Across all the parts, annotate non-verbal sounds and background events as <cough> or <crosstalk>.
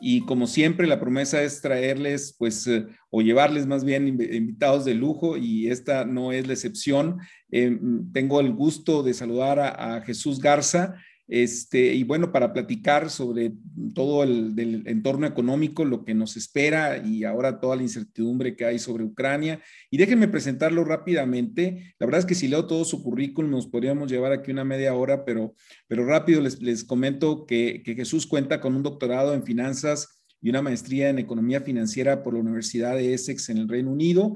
y como siempre, la promesa es traerles, pues, eh, o llevarles más bien invitados de lujo y esta no es la excepción. Mm, tengo el gusto de saludar a Jesús Garza. Este, y bueno, para platicar sobre todo el entorno económico, lo que nos espera y ahora toda la incertidumbre que hay sobre Ucrania. Y déjenme presentarlo rápidamente. La verdad es que si leo todo su currículum nos podríamos llevar aquí una media hora, pero, pero rápido les, les comento que, que Jesús cuenta con un doctorado en finanzas y una maestría en economía financiera por la Universidad de Essex en el Reino Unido.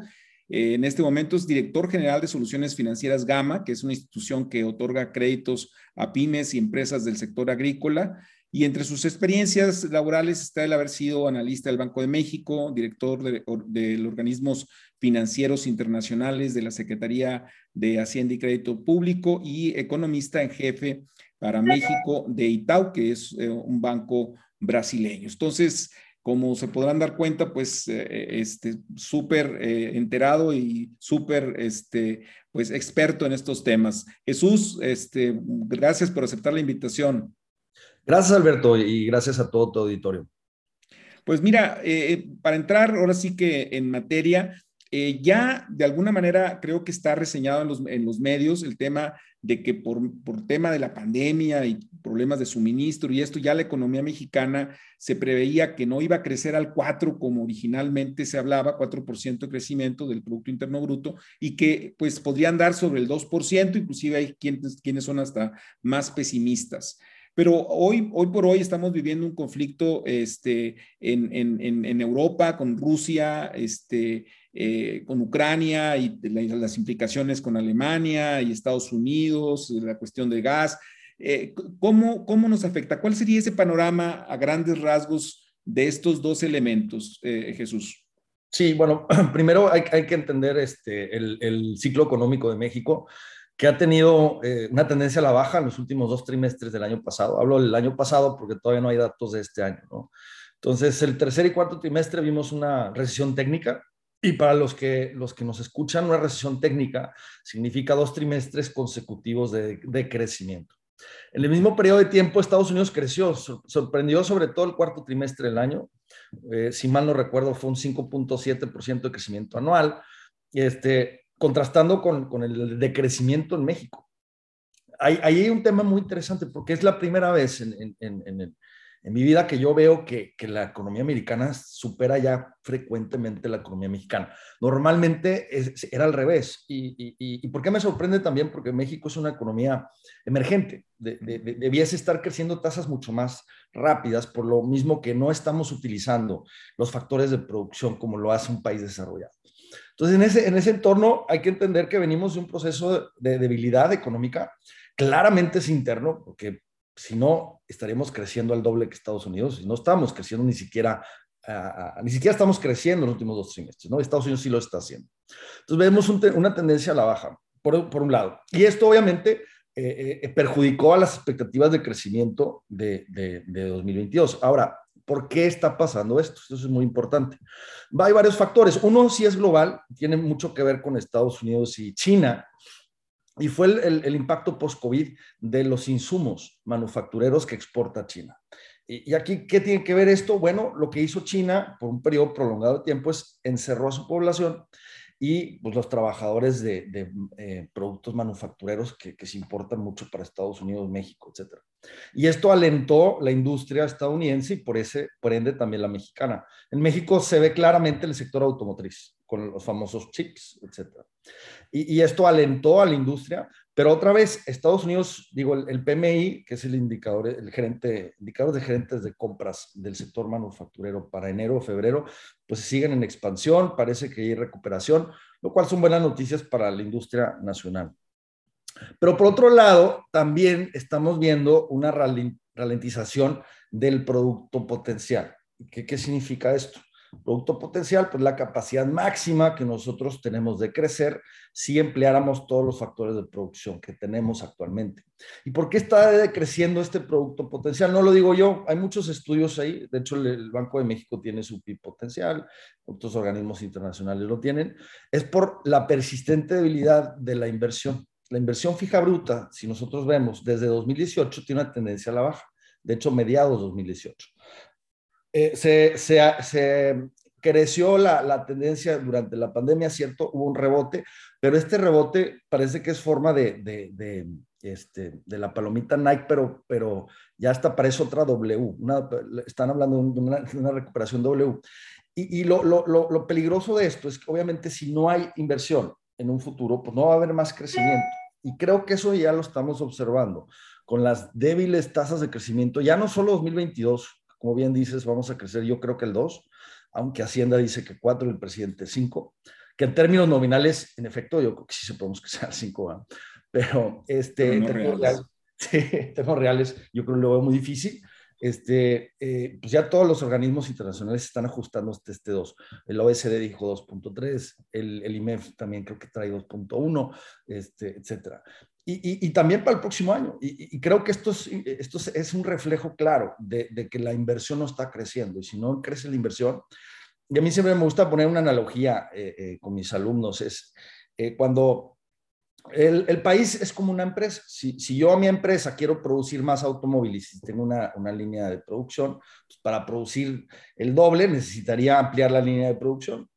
Eh, en este momento es director general de Soluciones Financieras Gama, que es una institución que otorga créditos a pymes y empresas del sector agrícola. Y entre sus experiencias laborales está el haber sido analista del Banco de México, director de, organismos financieros internacionales de la Secretaría de Hacienda y Crédito Público y economista en jefe para México de Itaú, que es eh, un banco brasileño. Entonces, como se podrán dar cuenta, pues eh, este súper eh, enterado y súper este pues experto en estos temas. Jesús, este gracias por aceptar la invitación. Gracias Alberto y gracias a todo tu auditorio. Pues mira, eh, para entrar ahora sí que en materia, ya de alguna manera creo que está reseñado en los, en los medios el tema de que por, por tema de la pandemia y problemas de suministro y esto, ya la economía mexicana se preveía que no iba a crecer al 4 como originalmente se hablaba, 4% de crecimiento del Producto Interno Bruto y que pues podrían dar sobre el 2%, inclusive hay quienes, quienes son hasta más pesimistas. Pero hoy, hoy por hoy estamos viviendo un conflicto este, en, en, en Europa con Rusia, este, eh, con Ucrania y las implicaciones con Alemania y Estados Unidos, la cuestión de gas. Eh, ¿cómo, ¿Cómo nos afecta? ¿Cuál sería ese panorama a grandes rasgos de estos dos elementos, eh, Jesús? Sí, bueno, <clears throat> primero hay, hay que entender este, el, el, ciclo económico de México, que ha tenido una tendencia a la baja en los últimos dos trimestres del año pasado. Hablo del año pasado porque todavía no hay datos de este año, ¿no? Entonces, el tercer y cuarto trimestre vimos una recesión técnica, y para los que, los que nos escuchan, una recesión técnica significa dos trimestres consecutivos de, de crecimiento. En el mismo periodo de tiempo, Estados Unidos creció, sorprendió sobre todo el cuarto trimestre del año. Eh, si mal no recuerdo, fue un 5.7% de crecimiento anual, este, contrastando con, con el decrecimiento en México. Ahí hay, hay, un tema muy interesante porque es la primera vez en, en, en, en el, en mi vida que yo veo que, que, la economía americana supera ya frecuentemente la economía mexicana. Normalmente es, era al revés. Y, y, y, por qué me sorprende también? Porque México es una economía emergente. De, de, de, debiese estar creciendo tasas mucho más rápidas, por lo mismo que no estamos utilizando los factores de producción como lo hace un país desarrollado. Entonces, en ese, en ese entorno hay que entender que venimos de un proceso de debilidad económica. Claramente es interno, porque si no, estaremos creciendo al doble que Estados Unidos y no estamos creciendo ni siquiera, uh, ni siquiera estamos creciendo en los últimos dos trimestres, ¿no? Estados Unidos sí lo está haciendo. Entonces vemos un una tendencia a la baja, por, por, un lado. Y esto obviamente eh, eh, perjudicó a las expectativas de crecimiento de, de, de 2022. Ahora, ¿Por qué está pasando esto? Esto es muy importante. Hay varios factores. Uno sí es global, tiene mucho que ver con Estados Unidos y China, y fue el, impacto post-COVID de los insumos manufactureros que exporta China. Y, aquí, ¿qué tiene que ver esto? Bueno, lo que hizo China por un periodo prolongado de tiempo es encerró a su población y pues, los trabajadores de, de eh, productos manufactureros que, se importan mucho para Estados Unidos, México, etc. Y esto alentó la industria estadounidense y por, ese, por ende también la mexicana. En México se ve claramente el sector automotriz con los famosos chips, etc. Y, esto alentó a la industria, pero otra vez, Estados Unidos, digo, el, PMI, que es el indicador, el gerente, indicador de gerentes de compras del sector manufacturero para enero o febrero, pues siguen en expansión, parece que hay recuperación, lo cual son buenas noticias para la industria nacional. Pero por otro lado, también estamos viendo una ralentización del producto potencial. ¿Qué, qué significa esto? Producto potencial, pues la capacidad máxima que nosotros tenemos de crecer si empleáramos todos los factores de producción que tenemos actualmente. ¿Y por qué está decreciendo este producto potencial? No lo digo yo, hay muchos estudios ahí, de hecho el, Banco de México tiene su PIB potencial, otros organismos internacionales lo tienen, es por la persistente debilidad de la inversión. La inversión fija bruta, si nosotros vemos desde 2018, tiene una tendencia a la baja, de hecho mediados 2018. Eh, se, creció la, tendencia durante la pandemia, ¿cierto? Hubo un rebote, pero este rebote parece que es forma de, de, este, la palomita Nike, pero, pero ya hasta parece otra W. están hablando de una, una recuperación W. Y, y lo, lo, lo, peligroso de esto es que obviamente si no hay inversión en un futuro, pues no va a haber más crecimiento. Y creo que eso ya lo estamos observando con las débiles tasas de crecimiento, ya no solo 2022, como bien dices, vamos a crecer, yo creo que el 2, aunque Hacienda dice que 4 y el presidente 5, que en términos nominales, en efecto, yo creo que sí se podemos crecer al 5, pero este, en términos reales. <laughs> reales, yo creo que lo veo muy difícil. Este, eh, pues ya todos los organismos internacionales están ajustando este, este 2. El OSD dijo 2.3, el, el, IMEF también creo que trae 2.1, este, etcétera y, también para el próximo año. Y, creo que esto es, esto es un reflejo claro de, que la inversión no está creciendo. Y si no crece la inversión, y a mí siempre me gusta poner una analogía eh, eh, con mis alumnos, es eh, cuando el, país es como una empresa. Si, yo a mi empresa quiero producir más automóviles y tengo una, una línea de producción, pues para producir el doble necesitaría ampliar la línea de producción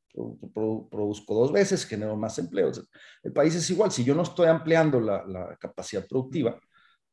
produzco dos veces, genero más empleos. El país es igual, si yo no estoy ampliando la, capacidad productiva,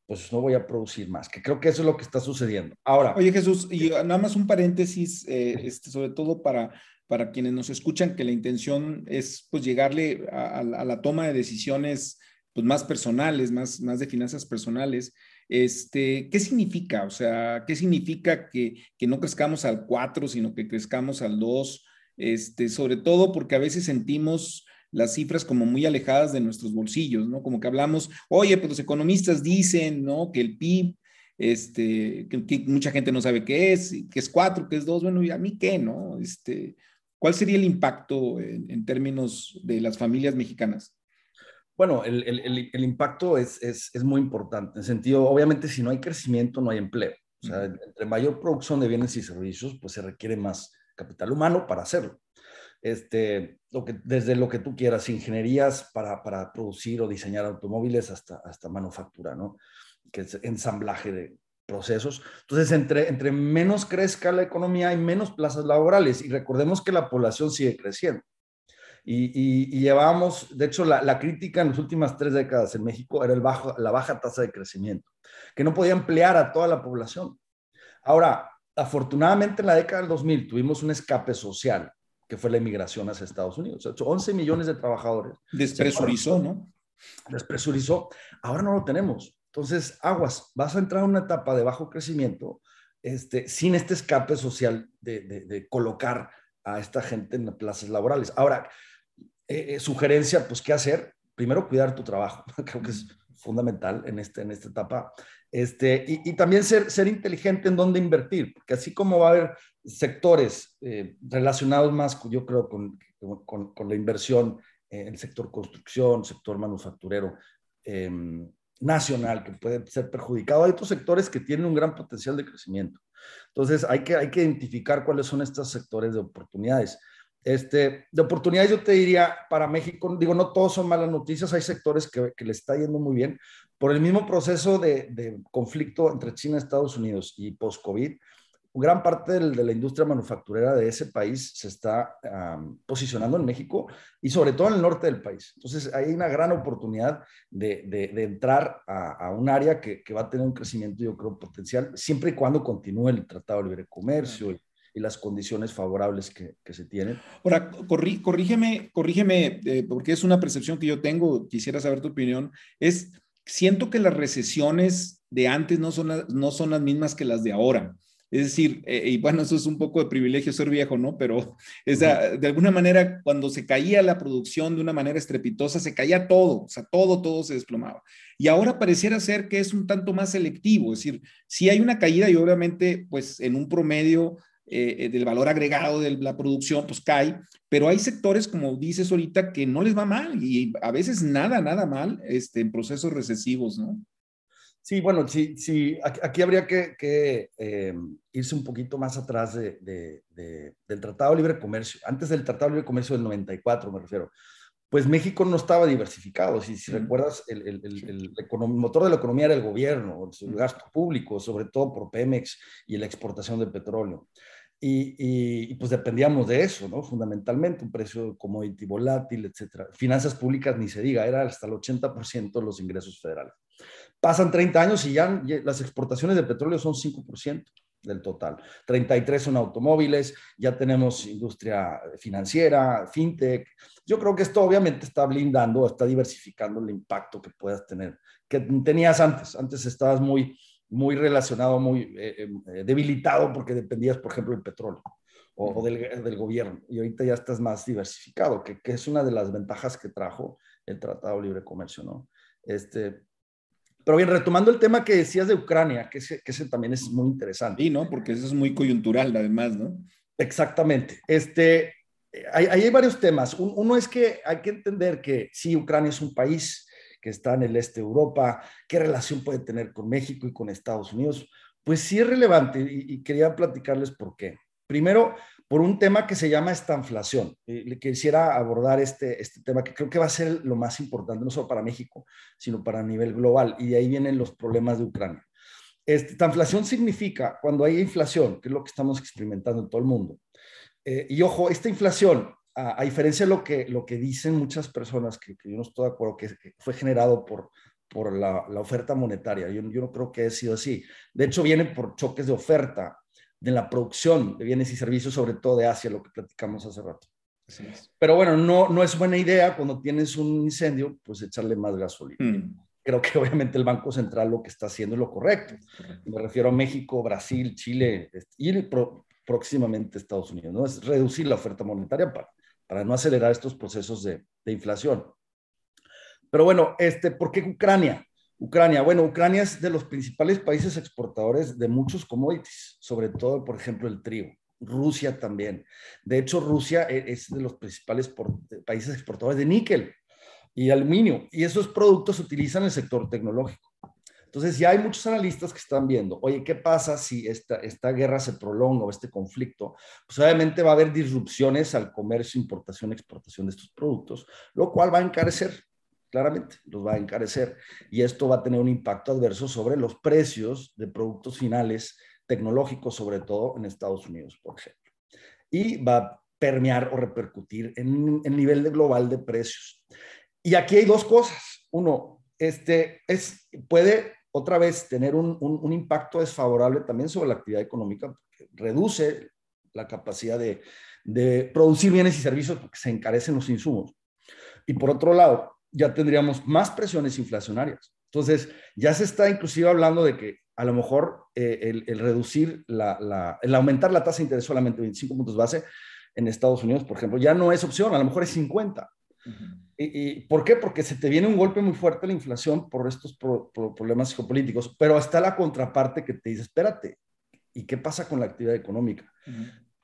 pues no voy a producir más, que creo que eso es lo que está sucediendo. Ahora. Oye Jesús, y nada más un paréntesis, eh, este, sobre todo para, para quienes nos escuchan, que la intención es pues llegarle a, la toma de decisiones pues más personales, más, más de finanzas personales. Este, ¿Qué significa? O sea, ¿qué significa que, que no crezcamos al 4, sino que crezcamos al 2? Este, sobre todo porque a veces sentimos las cifras como muy alejadas de nuestros bolsillos, ¿no? Como que hablamos, oye, pues los economistas dicen, ¿no? Que el PIB, este, que, mucha gente no sabe qué es, que es cuatro, que es dos, bueno, ¿y a mí qué, no? Este, ¿Cuál sería el impacto en, términos de las familias mexicanas? Bueno, el, el, el impacto es, es, es, muy importante, en el sentido, obviamente, si no hay crecimiento, no hay empleo. O sea, entre mayor producción de bienes y servicios, pues se requiere más, capital humano para hacerlo. Este, lo que, desde lo que tú quieras, ingenierías para, para producir o diseñar automóviles hasta, hasta manufactura, ¿no? Que es ensamblaje de procesos. Entonces, entre, entre menos crezca la economía, hay menos plazas laborales. Y recordemos que la población sigue creciendo. Y, y, llevábamos, de hecho, la, la, crítica en las últimas tres décadas en México era el bajo, la baja tasa de crecimiento, que no podía emplear a toda la población. Ahora, afortunadamente en la década del 2000 tuvimos un escape social, que fue la inmigración hacia Estados Unidos. 11 millones de trabajadores. Despresurizó, ¿no? Despresurizó. Ahora no lo tenemos. Entonces, aguas, vas a entrar en una etapa de bajo crecimiento este, sin este escape social de, de, colocar a esta gente en plazas laborales. Ahora, eh, eh, sugerencia, pues, ¿qué hacer? Primero, cuidar tu trabajo. <laughs> Creo que es fundamental en, este, en esta etapa. Este, y, también ser, ser inteligente en dónde invertir, porque así como va a haber sectores eh, relacionados más, yo creo, con, con, con, la inversión en el sector construcción, sector manufacturero em, nacional, que puede ser perjudicado, hay otros sectores que tienen un gran potencial de crecimiento. Entonces, hay que, hay que identificar cuáles son estos sectores de oportunidades. Este, de oportunidades, yo te diría, para México, digo, no todos son malas noticias, hay sectores que, que le está yendo muy bien. Por el mismo proceso de, de conflicto entre China Estados Unidos y post-COVID, gran parte de, de la industria manufacturera de ese país se está posicionando en México y sobre todo en el norte del país. Entonces, hay una gran oportunidad de, de, entrar a, a, un área que, que, va a tener un crecimiento, yo creo, potencial, siempre y cuando continúe el Tratado de Libre Comercio y las condiciones favorables que, que se tienen. Ahora, corrí, corrígeme, corrígeme eh, porque es una percepción que yo tengo, quisiera saber tu opinión, es, siento que las recesiones de antes no son, no son las mismas que las de ahora. Es decir, eh, y bueno, eso es un poco de privilegio ser viejo, ¿no? Pero esa, de alguna manera, cuando se caía la producción de una manera estrepitosa, se caía todo, o sea, todo, todo se desplomaba. Y ahora pareciera ser que es un tanto más selectivo, es decir, si hay una caída y obviamente, pues en un promedio eh, del valor agregado de la producción, pues cae, pero hay sectores, como dices ahorita, que no les va mal y a veces nada, nada mal este, en procesos recesivos, ¿no? Sí, bueno, sí, sí, aquí, habría que, eh, irse un poquito más atrás de, del Tratado de Libre Comercio, antes del Tratado de Libre Comercio del 94, me refiero. Pues México no estaba diversificado. Si, si recuerdas, el, el, el, motor de la economía era el gobierno, el gasto público, sobre todo por Pemex y la exportación de petróleo. Y, y, pues dependíamos de eso, ¿no? Fundamentalmente, un precio commodity volátil, etcétera. Finanzas públicas ni se diga, era hasta el 80% de los ingresos federales. Pasan 30 años y ya las exportaciones de petróleo son 5% del total. 33 son automóviles, ya tenemos industria financiera, fintech. Yo creo que esto obviamente está blindando, está diversificando el impacto que puedas tener, que tenías antes. Antes estabas muy, muy relacionado, muy eh, eh, debilitado porque dependías, por ejemplo, del petróleo o, del, del, gobierno. Y ahorita ya estás más diversificado, que, que, es una de las ventajas que trajo el Tratado de Libre Comercio, ¿no? Este, pero bien, retomando el tema que decías de Ucrania, que ese, que ese también es muy interesante. Sí, ¿no? Porque eso es muy coyuntural, además, ¿no? Exactamente. Este, hay, hay varios temas. Uno es que hay que entender que sí, Ucrania es un país que está en el este de Europa, qué relación puede tener con México y con Estados Unidos. Pues sí es relevante y, quería platicarles por qué. Primero, por un tema que se llama estanflación. le quisiera abordar este, este tema que creo que va a ser lo más importante, no solo para México, sino para nivel global. Y de ahí vienen los problemas de Ucrania. Esta inflación significa cuando hay inflación, que es lo que estamos experimentando en todo el mundo. Eh, y ojo, esta inflación, a, diferencia de lo que, lo que dicen muchas personas, que, yo no estoy de acuerdo, que, fue generado por, por la, la oferta monetaria. Yo, yo no creo que haya sido así. De hecho, viene por choques de oferta de la producción de bienes y servicios, sobre todo de Asia, lo que platicamos hace rato. Pero bueno, no, no es buena idea cuando tienes un incendio, pues echarle más gasolina. Mm. Creo que <laughs> obviamente el Banco Central lo que está haciendo es lo correcto. Me refiero a México, Brasil, Chile y próximamente Estados Unidos. ¿no? Es reducir la oferta monetaria para, para no acelerar estos procesos de, inflación. Pero bueno, este, ¿por qué Ucrania? Ucrania, bueno, Ucrania es de los principales países exportadores de muchos commodities, sobre todo, por ejemplo, el trigo. Rusia también. De hecho, Rusia e-, es de los principales países exportadores de níquel y aluminio, y esos productos se utilizan en el sector tecnológico. Entonces, ya hay muchos analistas que están viendo, oye, ¿qué pasa si esta, esta guerra se prolonga o este conflicto? Pues obviamente va a haber disrupciones al comercio, importación, exportación de estos productos, lo cual va a encarecer claramente, los va a encarecer y esto va a tener un impacto adverso sobre los precios de productos finales tecnológicos, sobre todo en Estados Unidos, por ejemplo. Y va a permear o repercutir en el nivel global de precios. Y aquí hay dos cosas. Uno, este es, puede otra vez tener un, un, impacto desfavorable también sobre la actividad económica, porque reduce la capacidad de, de producir bienes y servicios porque se encarecen los insumos. Y por otro lado, ya tendríamos más presiones inflacionarias. Entonces, ya se está inclusive hablando de que a lo mejor eh, el, reducir, la, el aumentar la tasa de interés solamente 25 puntos base en Estados Unidos, por ejemplo, ya no es opción, a lo mejor es 50. Y, por qué? Porque se te viene un golpe muy fuerte la inflación por estos problemas geopolíticos, pero está la contraparte que te dice, espérate, ¿y qué pasa con la actividad económica?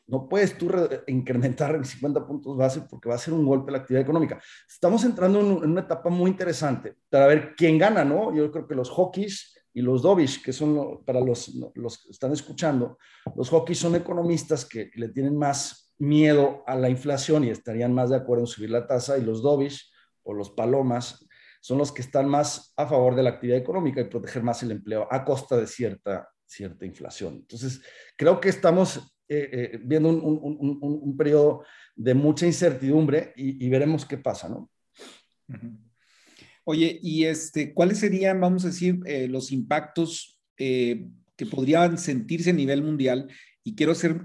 No puedes tú incrementar en 50 puntos base porque va a ser un golpe a la actividad económica. Estamos entrando en, una etapa muy interesante para ver quién gana, ¿no? Yo creo que los hockeys y los dovish, que son para los, los que están escuchando, los hockeys son economistas que le tienen más miedo a la inflación y estarían más de acuerdo en subir la tasa, y los dovish o los palomas son los que están más a favor de la actividad económica y proteger más el empleo a costa de cierta, cierta inflación. Entonces, creo que estamos eh, eh, viendo un, periodo de mucha incertidumbre y, veremos qué pasa, ¿no? Oye, y este, ¿cuáles serían, vamos a decir, eh, los impactos que podrían sentirse a nivel mundial? Y quiero hacer,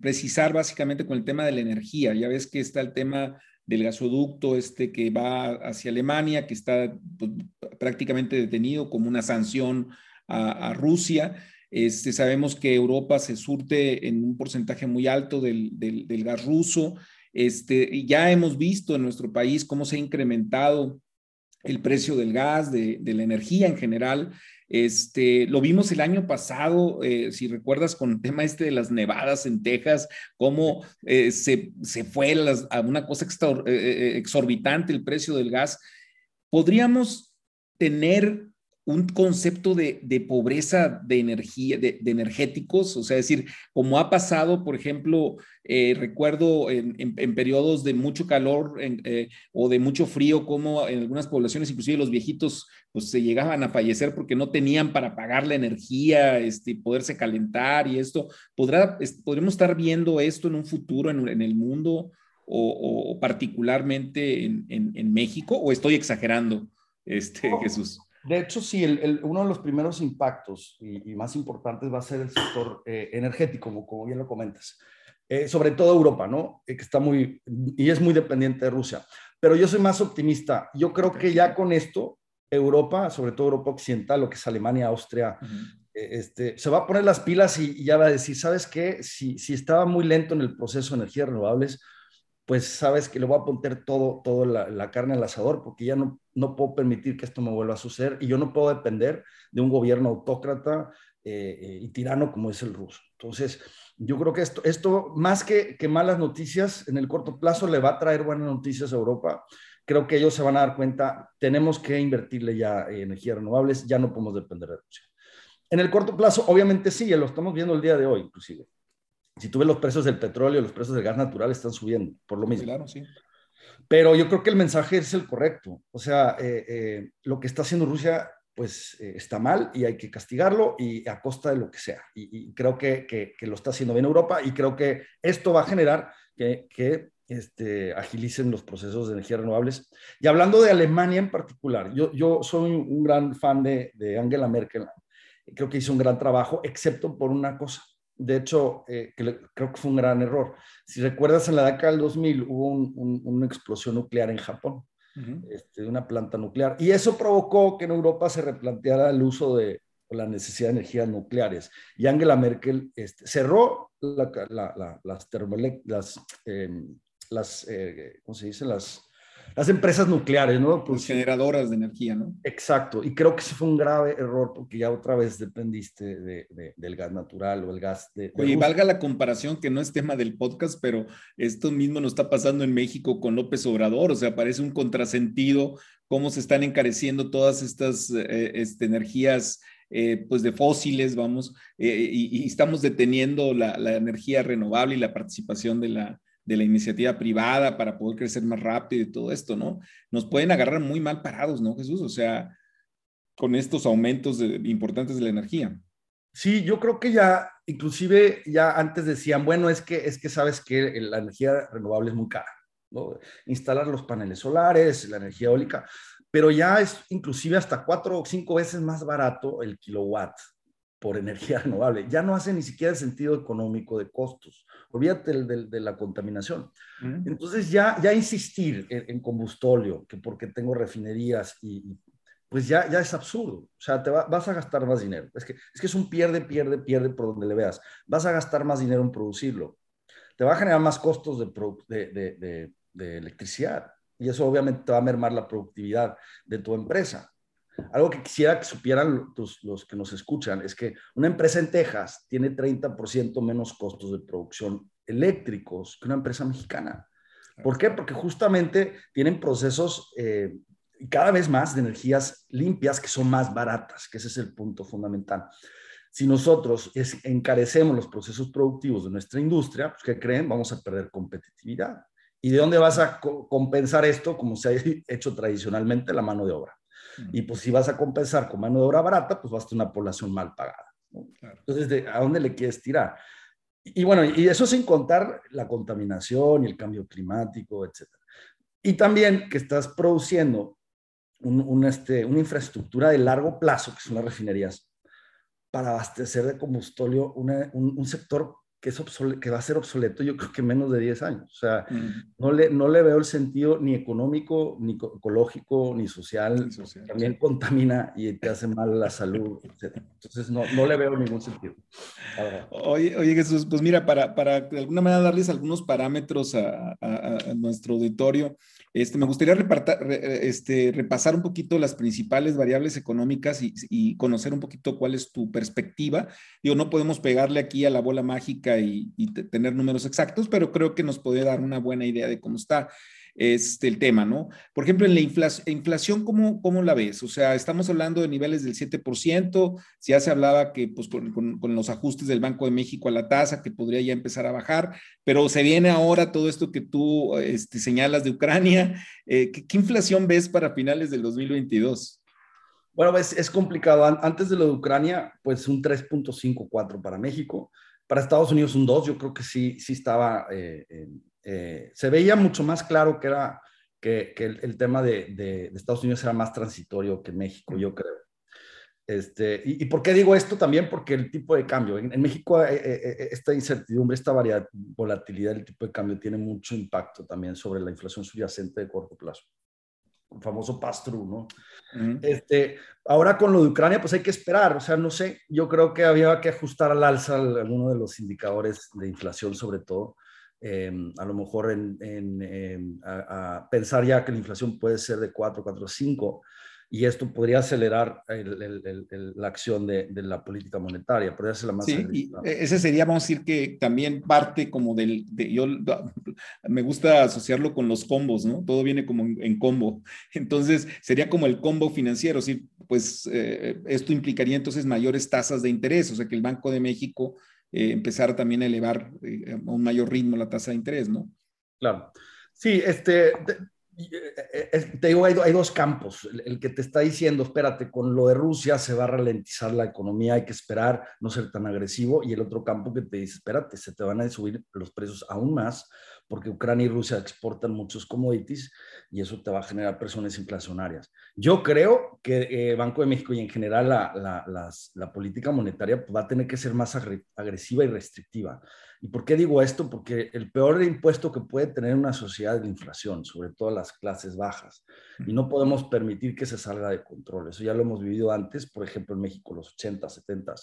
precisar básicamente con el tema de la energía. Ya ves que está el tema del gasoducto este que va hacia Alemania, que está pues, prácticamente detenido como una sanción a, Rusia. Este, sabemos que Europa se surte en un porcentaje muy alto del, gas ruso. Este, ya hemos visto en nuestro país cómo se ha incrementado el precio del gas, de, la energía en general. Este, lo vimos el año pasado, eh, si recuerdas, con el tema este de las nevadas en Texas, cómo eh, se, se, fue a una cosa eh, exorbitante el precio del gas. ¿Podríamos tener un concepto de, pobreza de energía, de, energéticos, o sea, decir, como ha pasado, por ejemplo, eh, recuerdo en, periodos de mucho calor eh, o de mucho frío, como en algunas poblaciones, inclusive los viejitos, pues se llegaban a fallecer porque no tenían para pagar la energía, este, poderse calentar y esto. ¿Podrá, ¿Podremos estar viendo esto en un futuro en, el mundo o, particularmente en, México? ¿O estoy exagerando, este, Jesús? De hecho, sí, uno de los primeros impactos y, más importantes va a ser el sector eh, energético, como, bien lo comentas. Eh, sobre todo Europa, ¿no? Eh, que está muy, y es muy dependiente de Rusia. Pero yo soy más optimista. Yo creo que ya con esto, Europa, sobre todo Europa Occidental, lo que es Alemania, Austria, este, se va a poner las pilas y, ya va a decir, ¿sabes qué? Si, si estaba muy lento en el proceso de energías renovables, pues sabes que le voy a poner todo, todo la, carne al asador porque ya no, no puedo permitir que esto me vuelva a suceder y yo no puedo depender de un gobierno autócrata eh, eh, y tirano como es el ruso. Entonces, yo creo que esto, esto más que, malas noticias, en el corto plazo le va a traer buenas noticias a Europa. Creo que ellos se van a dar cuenta, tenemos que invertirle ya en energías renovables, ya no podemos depender de Rusia. En el corto plazo, obviamente sí, lo estamos viendo el día de hoy, inclusive si tú ves los precios del petróleo, los precios del gas natural están subiendo, por lo mismo. Claro, sí. Pero yo creo que el mensaje es el correcto. O sea, eh, eh, lo que está haciendo Rusia, pues eh, está mal y hay que castigarlo y a costa de lo que sea. Y, creo que, que, lo está haciendo bien Europa y creo que esto va a generar que, que este, agilicen los procesos de energías renovables. Y hablando de Alemania en particular, yo, yo soy un gran fan de, de Angela Merkel. Creo que hizo un gran trabajo, excepto por una cosa de hecho, eh, creo que fue un gran error. Si recuerdas, en la década del 2000 hubo una explosión nuclear en Japón, este, una planta nuclear, y eso provocó que en Europa se replanteara el uso de la necesidad de energías nucleares. Y Angela Merkel este, cerró las, las, em, las eh, ¿cómo se dice? Las las empresas nucleares, ¿no? Pues, generadoras de energía, ¿no? Exacto, y creo que ese fue un grave error porque ya otra vez dependiste de, del gas natural o el gas de... Oye, valga la comparación que no es tema del podcast, pero esto mismo nos está pasando en México con López Obrador, o sea, parece un contrasentido cómo se están encareciendo todas estas eh, este, energías. Eh, pues de fósiles, vamos, eh, y, y, estamos deteniendo la, la, energía renovable y la participación de la, de la iniciativa privada para poder crecer más rápido y todo esto, ¿no? Nos pueden agarrar muy mal parados, ¿no, Jesús? O sea, con estos aumentos importantes de la energía. Sí, yo creo que ya, inclusive ya antes decían, bueno, es que, es que sabes que la energía renovable es muy cara, ¿no? Instalar los paneles solares, la energía eólica, pero ya es inclusive hasta cuatro o cinco veces más barato el kilowatt por energía <laughs> renovable. Ya no hace ni siquiera el sentido económico de costos. Olvídate de, la contaminación. Entonces ya, ya insistir en, combustóleo, que porque tengo refinerías y, pues ya, ya es absurdo. O sea, te vas a gastar más dinero. Es que, es que es un pierde, pierde, pierde por donde le veas. Vas a gastar más dinero en producirlo. Te va a generar más costos de, de, de electricidad. Y eso obviamente te va a mermar la productividad de tu empresa. Algo que quisiera que supieran los, que nos escuchan es que una empresa en Texas tiene 30% menos costos de producción eléctricos que una empresa mexicana. ¿Por qué? Porque justamente tienen procesos eh, cada vez más de energías limpias que son más baratas, que ese es el punto fundamental. Si nosotros encarecemos los procesos productivos de nuestra industria, pues ¿qué creen? Vamos a perder competitividad. ¿Y de dónde vas a compensar esto como se ha <laughs> hecho tradicionalmente? La mano de obra. Y pues si vas a compensar con mano de obra barata, pues vas a tener una población mal pagada. Entonces, ¿a dónde le quieres tirar? Y, bueno, y eso sin contar la contaminación y el cambio climático, etc. Y también que estás produciendo un, este, una infraestructura de largo plazo, que son las refinerías, para abastecer de combustóleo un, un, sector que, es que va a ser obsoleto yo creo que menos de 10 años. O sea, no, le, no le veo el sentido ni económico, ni ecológico, ni social. También contamina y te hace mal la salud, etc. Entonces, no, no le veo ningún sentido. Oye, oye, Jesús, pues mira, para, para de alguna manera darles algunos parámetros a, a, a nuestro auditorio, este, me gustaría este, repasar un poquito las principales variables económicas y, conocer un poquito cuál es tu perspectiva. Digo, no podemos pegarle aquí a la bola mágica y, y tener números exactos, pero creo que nos puede dar una buena idea de cómo está este, el tema, ¿no? Por ejemplo, en la inflación, ¿cómo, ¿cómo, la ves? O sea, estamos hablando de niveles del 7%, ya se hablaba que pues con, los ajustes del Banco de México a la tasa, que podría ya empezar a bajar, pero se viene ahora todo esto que tú este, señalas de Ucrania. Eh, ¿qué, inflación ves para finales del 2022? Bueno, es, es complicado. Antes de lo de Ucrania, pues un 3.54 para México. Para Estados Unidos un 2, yo creo que sí, sí estaba eh, eh, se veía mucho más claro que era que, el, tema de, Estados Unidos era más transitorio que México, yo creo. Este, y, por qué digo esto también? Porque el tipo de cambio, en, México eh, eh, esta incertidumbre, esta volatilidad del tipo de cambio tiene mucho impacto también sobre la inflación subyacente de corto plazo. El famoso pass-through, ¿no? este, ahora con lo de Ucrania, pues hay que esperar, o sea, no sé, yo creo que había que ajustar al alza algunos de los indicadores de inflación sobre todo Em, a lo mejor en, em, a, pensar ya que la inflación puede ser de 4, 4, 5, y esto podría acelerar la acción de, la política monetaria, podría ser la más... Sí, y ese sería, vamos a decir que también parte como del, yo <laughs> me gusta asociarlo con los combos, ¿no? Todo viene como en, combo. <laughs> Entonces, sería como el combo financiero, ¿sí? Pues eh, esto implicaría entonces mayores tasas de interés, o sea que el Banco de México eh, empezar también a elevar eh, a un mayor ritmo la tasa de interés, ¿no? Claro. Sí, este, eh, te digo, hay, dos campos. El, que te está diciendo, espérate, con lo de Rusia se va a ralentizar la economía, hay que esperar, no ser tan agresivo. Y el otro campo que te dice, espérate, se te van a subir los precios aún más porque Ucrania y Rusia exportan muchos commodities y eso te va a generar presiones inflacionarias. Yo creo que eh, Banco de México y en general la, la, política monetaria va a tener que ser más agresiva y restrictiva. ¿Y por qué digo esto? Porque el peor impuesto que puede tener una sociedad es la inflación, sobre todo las clases bajas. Y no podemos permitir que se salga de control. Eso ya lo hemos vivido antes, por ejemplo, en México, los 80, 70.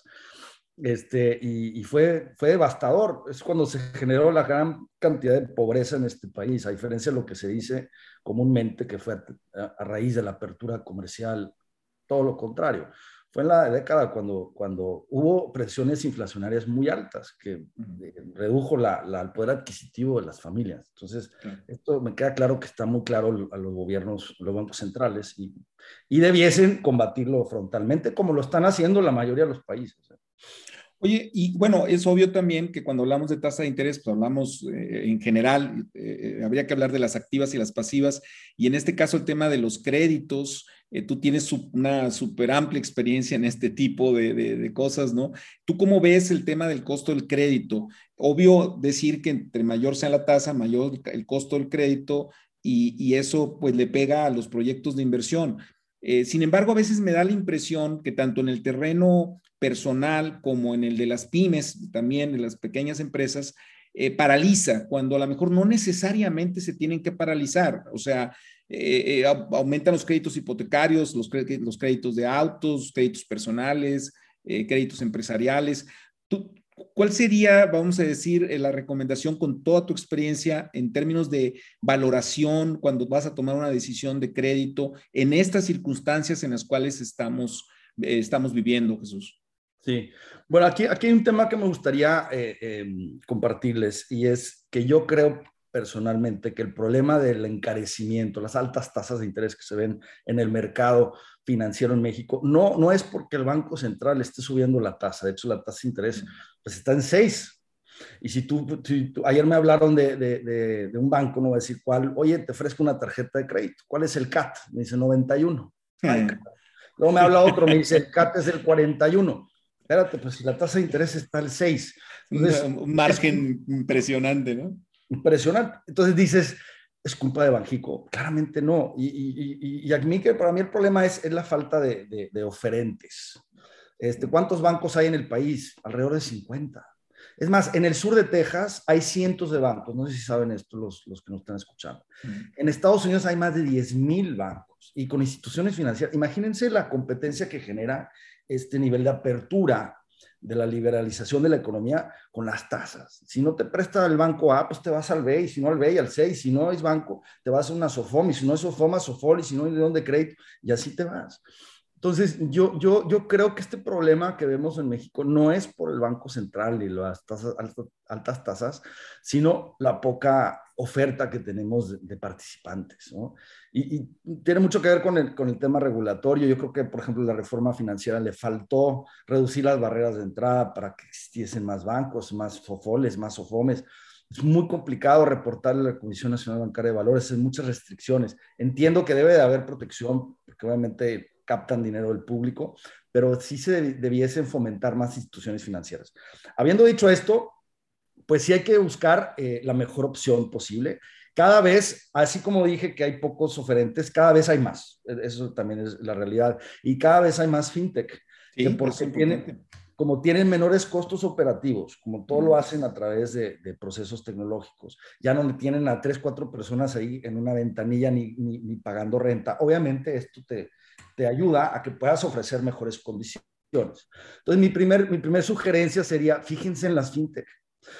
Este, y, fue, fue devastador. Es cuando se generó la gran cantidad de pobreza en este país, a diferencia de lo que se dice comúnmente que fue a, raíz de la apertura comercial, todo lo contrario. Fue en la década cuando, cuando hubo presiones inflacionarias muy altas que eh, redujo la, el poder adquisitivo de las familias. Entonces, esto me queda claro que está muy claro a los gobiernos, los bancos centrales, y, y debiesen combatirlo frontalmente, como lo están haciendo la mayoría de los países. Oye, y bueno, es obvio también que cuando hablamos de tasa de interés, pues hablamos eh, en general, eh, eh, habría que hablar de las activas y las pasivas, y en este caso el tema de los créditos, tú tienes una súper amplia experiencia en este tipo de, cosas, ¿no? ¿Tú cómo ves el tema del costo del crédito? Obvio decir que entre mayor sea la tasa, mayor el costo del crédito, y eso pues le pega a los proyectos de inversión. Sin embargo, a veces me da la impresión que tanto en el terreno personal como en el de las pymes, también en las pequeñas empresas, eh, paraliza, cuando a lo mejor no necesariamente se tienen que paralizar. O sea, eh, eh, aumentan los créditos hipotecarios, los, créditos de autos, créditos personales, créditos empresariales. ¿Cuál sería, vamos a decir, la recomendación con toda tu experiencia en términos de valoración cuando vas a tomar una decisión de crédito en estas circunstancias en las cuales estamos, estamos viviendo, Jesús? Sí, bueno, aquí, aquí hay un tema que me gustaría eh, em, compartirles y es que yo creo personalmente que el problema del encarecimiento, las altas tasas de interés que se ven en el mercado financiero en México, no, no es porque el Banco Central esté subiendo la tasa, de hecho la tasa de interés pues está en 6. Y si tú, ayer me hablaron de, de, de, un banco, no voy a decir cuál, oye, te ofrezco una tarjeta de crédito, ¿cuál es el CAT? Me dice 91. Luego me habla otro, me dice el CAT es el 41 espérate, pues si la tasa de interés está al 6. un margen impresionante, ¿no? Impresionante. Entonces dices, es culpa de Banjico. Claramente no. Y, y, y, que para mí el problema es, es la falta de, de, oferentes. Este, ¿Cuántos bancos hay en el país? Alrededor de 50. Es más, en el sur de Texas hay cientos de bancos, no sé si saben esto los, los que nos están escuchando. En Estados Unidos hay más de 10 mil bancos y con instituciones financieras. Imagínense la competencia que genera este nivel de apertura de la liberalización de la economía con las tasas. Si no te presta el banco A, pues te vas al B, y si no al B y al C, y si no es banco, te vas a una SOFOM, y si no es SOFOM, a SOFOL, y si no hay de de crédito, y así te vas. Entonces, yo, yo, yo creo que este problema que vemos en México no es por el Banco Central y las tasas, altas, tasas, sino la poca oferta que tenemos de, participantes. ¿no? Y, tiene mucho que ver con el, con el tema regulatorio. Yo creo que, por ejemplo, la reforma financiera le faltó reducir las barreras de entrada para que existiesen más bancos, más FOFOLES, más SOFOMES. Es muy complicado reportarle a la Comisión Nacional Bancaria de Valores, hay muchas restricciones. Entiendo que debe de haber protección, porque obviamente captan dinero del público, pero sí se debiesen fomentar más instituciones financieras. Habiendo dicho esto, pues sí hay que buscar eh, la mejor opción posible. Cada vez, así como dije que hay pocos oferentes, cada vez hay más. E-, eso también es la realidad. Y cada vez hay más fintech. Sí, porque tienen, como tienen menores costos operativos, como todo lo hacen a través de, procesos tecnológicos, ya no tienen a tres, cuatro personas ahí en una ventanilla ni, ni pagando renta. Obviamente esto te, te ayuda a que puedas ofrecer mejores condiciones. Entonces, mi primer, mi primer sugerencia sería, fíjense en las fintech.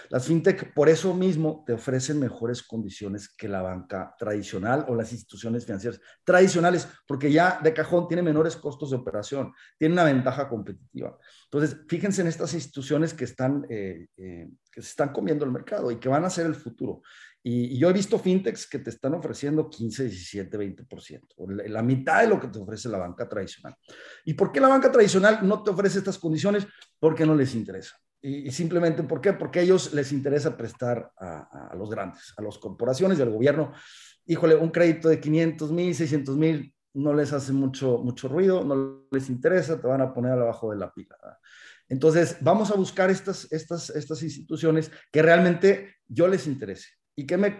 Las fintech por eso mismo te ofrecen mejores condiciones que la banca tradicional o las instituciones financieras tradicionales, porque ya de cajón tiene menores costos de operación, tiene una ventaja competitiva. Entonces, fíjense en estas instituciones que están, eh, eh, que se están comiendo el mercado y que van a ser el futuro. Y, yo he visto fintechs que te están ofreciendo 15, 17, 20%, la mitad de lo que te ofrece la banca tradicional. ¿Y por qué la banca tradicional no te ofrece estas condiciones? Porque no les interesa. Y, simplemente, ¿por qué? Porque a ellos les interesa prestar a, a los grandes, a las corporaciones y al gobierno. Híjole, un crédito de 500 mil, 600 mil, no les hace mucho, mucho ruido, no les interesa, te van a poner abajo de la pila. Entonces, vamos a buscar estas, estas, estas instituciones que realmente yo les interese y que me,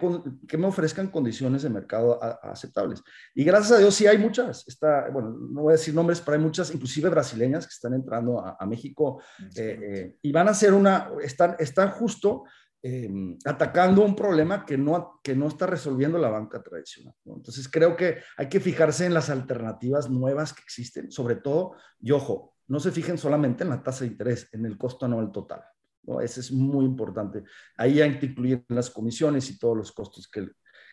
que me ofrezcan condiciones de mercado aceptables. Y gracias a Dios sí hay muchas, está, bueno, no voy a decir nombres, pero hay muchas, inclusive brasileñas, que están entrando a, México eh, eh, y van a ser una, están, están justo em, atacando un problema que no, que no está resolviendo la banca tradicional. Entonces creo que hay que fijarse en las alternativas nuevas que existen, sobre todo, y ojo, no se fijen solamente en la tasa de interés, en el costo anual total. ¿No? Ese es muy importante. Ahí hay que incluir las comisiones y todos los costos que,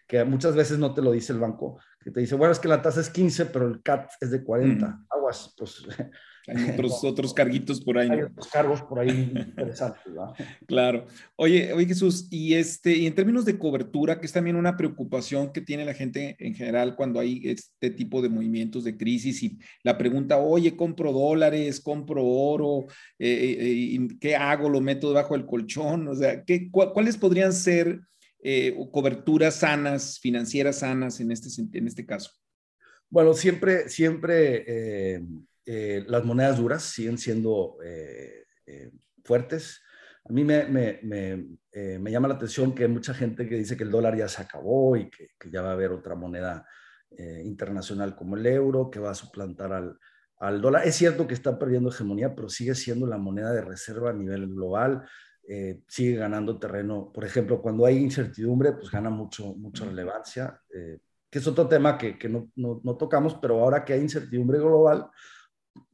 que muchas veces no te lo dice el banco, que te dice, bueno, es que la tasa es 15, pero el CAT es de 40. Mm. Aguas, pues hay <laughs> otros, otros carguitos por ahí. Hay otros cargos por ahí <laughs> interesantes, Claro. Oye, oye Jesús, y, este, y en términos de cobertura, que es también una preocupación que tiene la gente en general cuando hay este tipo de movimientos de crisis y la pregunta, oye, compro dólares, compro oro, eh, eh, eh, ¿qué hago? ¿Lo meto debajo del colchón? O sea, ¿qué, ¿cuáles podrían ser coberturas sanas, financieras sanas en este, en este caso? Bueno, siempre, siempre eh, las monedas duras siguen siendo eh, eh, fuertes. A mí me, me, me, llama la atención que hay mucha gente que dice que el dólar ya se acabó y que, que ya va a haber otra moneda internacional como el euro que va a suplantar al, al, dólar. Es cierto que está perdiendo hegemonía, pero sigue siendo la moneda de reserva a nivel global. sigue ganando terreno. Por ejemplo, cuando hay incertidumbre, pues gana mucho, mucha relevancia, que es otro tema que, que no, no, no, tocamos, pero ahora que hay incertidumbre global,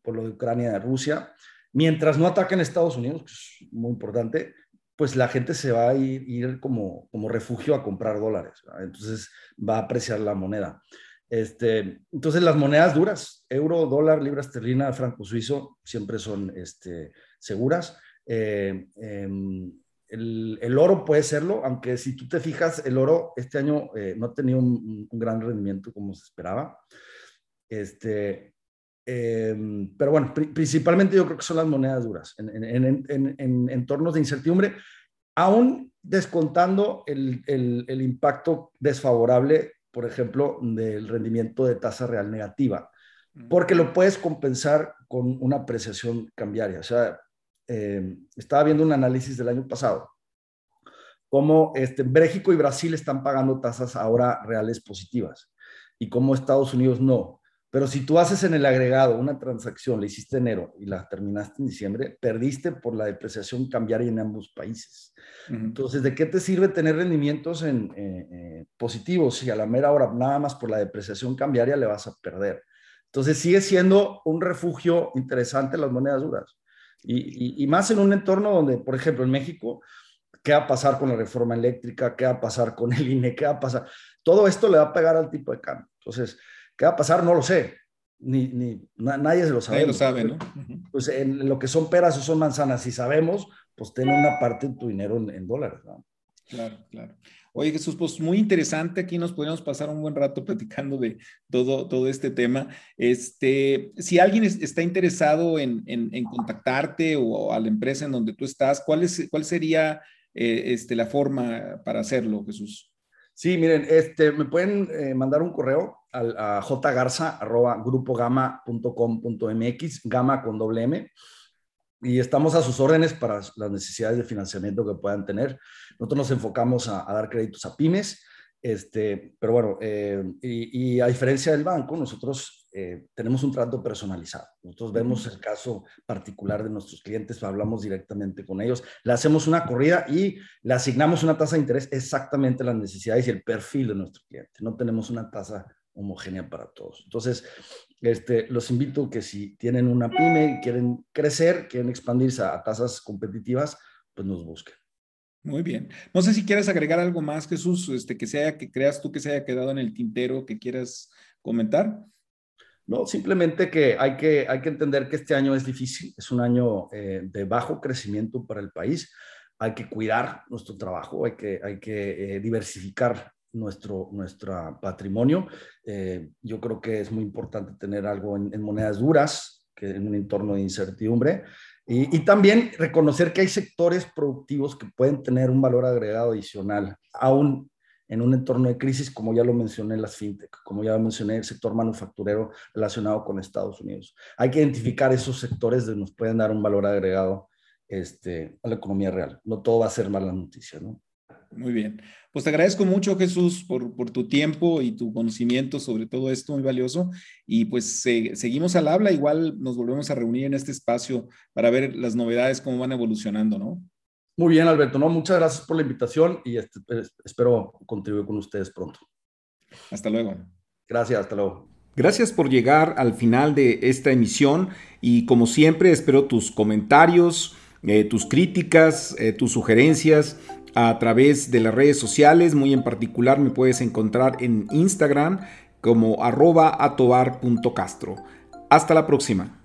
por lo de Ucrania y Rusia. Mientras no ataquen Estados Unidos, que es muy importante, pues la gente se va a ir, como, como refugio a comprar dólares. Entonces va a apreciar la moneda. Este, entonces las monedas duras, euro, dólar, libra esterlina, franco suizo, siempre son este, seguras. Eh, em, el, oro puede serlo, aunque si tú te fijas, el oro este año eh, no ha tenido un, un, gran rendimiento como se esperaba. Este, Em, pero bueno, principalmente yo creo que son las monedas duras en, en, entornos de incertidumbre, aún descontando el, el, impacto desfavorable, por ejemplo, del rendimiento de tasa real negativa, porque lo puedes compensar con una apreciación cambiaria. O sea, em, estaba viendo un análisis del año pasado, cómo este, México y Brasil están pagando tasas ahora reales positivas y cómo Estados Unidos no Pero si tú haces en el agregado una transacción, la hiciste enero y la terminaste en diciembre, perdiste por la depreciación cambiaria en ambos países. Entonces, ¿de qué te sirve tener rendimientos en, eh, eh, positivos si a la mera hora nada más por la depreciación cambiaria le vas a perder? Entonces, sigue siendo un refugio interesante las monedas duras. Y, y, más en un entorno donde, por ejemplo, en México, ¿qué va a pasar con la reforma eléctrica? ¿Qué va a pasar con el INE? ¿Qué va a pasar? Todo esto le va a pegar al tipo de cambio. Entonces, ¿qué va a pasar? No lo sé. Ni, ni nadie se lo sabe. Nadie lo sabe, ¿no? Pues en lo que son peras o son manzanas, si sabemos, pues ten una parte de tu dinero en, dólares. ¿no? Claro, claro. Oye Jesús, pues muy interesante, aquí nos podríamos pasar un buen rato platicando de todo, todo este tema. Este, si alguien está interesado en, en, contactarte o a la empresa en donde tú estás, ¿cuál, es, cuál sería eh, este, la forma para hacerlo, Jesús? Sí, miren, este, me pueden eh, mandar un correo al, a jgarza.grupogama.com.mx, gama con doble M y estamos a sus órdenes para las necesidades de financiamiento que puedan tener. Nosotros nos enfocamos a, dar créditos a pymes, este, pero bueno, eh, y, a diferencia del banco, nosotros eh, tenemos un trato personalizado. Nosotros vemos el caso particular de nuestros clientes, hablamos directamente con ellos, le hacemos una corrida y le asignamos una tasa de interés exactamente las necesidades y el perfil de nuestro cliente. No tenemos una tasa homogénea para todos. Entonces, este, los invito que si tienen una pyme y quieren crecer, quieren expandirse a tasas competitivas, pues nos busquen. Muy bien. No sé si quieres agregar algo más, Jesús, este, que sea que creas tú que se haya quedado en el tintero, que quieras comentar. No, simplemente que hay que, hay que entender que este año es difícil, es un año eh, de bajo crecimiento para el país. Hay que cuidar nuestro trabajo, hay que, hay que eh, diversificar nuestro, nuestro patrimonio. Eh, yo creo que es muy importante tener algo en, monedas duras, que en un entorno de incertidumbre, y, también reconocer que hay sectores productivos que pueden tener un valor agregado adicional, aún en un entorno de crisis, como ya lo mencioné las fintech, como ya lo mencioné el sector manufacturero relacionado con Estados Unidos. Hay que identificar esos sectores que nos pueden dar un valor agregado este, a la economía real. No todo va a ser mala noticia, ¿no? Muy bien. Pues te agradezco mucho, Jesús, por, por tu tiempo y tu conocimiento sobre todo esto, muy valioso. Y pues seguimos al habla, igual nos volvemos a reunir en este espacio para ver las novedades, cómo van evolucionando, ¿no? Muy bien, Alberto, ¿no? Muchas gracias por la invitación y este, espero contribuir con ustedes pronto. Hasta luego. Gracias, hasta luego. Gracias por llegar al final de esta emisión y como siempre espero tus comentarios, eh, tus críticas, eh, tus sugerencias a través de las redes sociales. Muy en particular me puedes encontrar en Instagram como arroba atobar.castro. Hasta la próxima.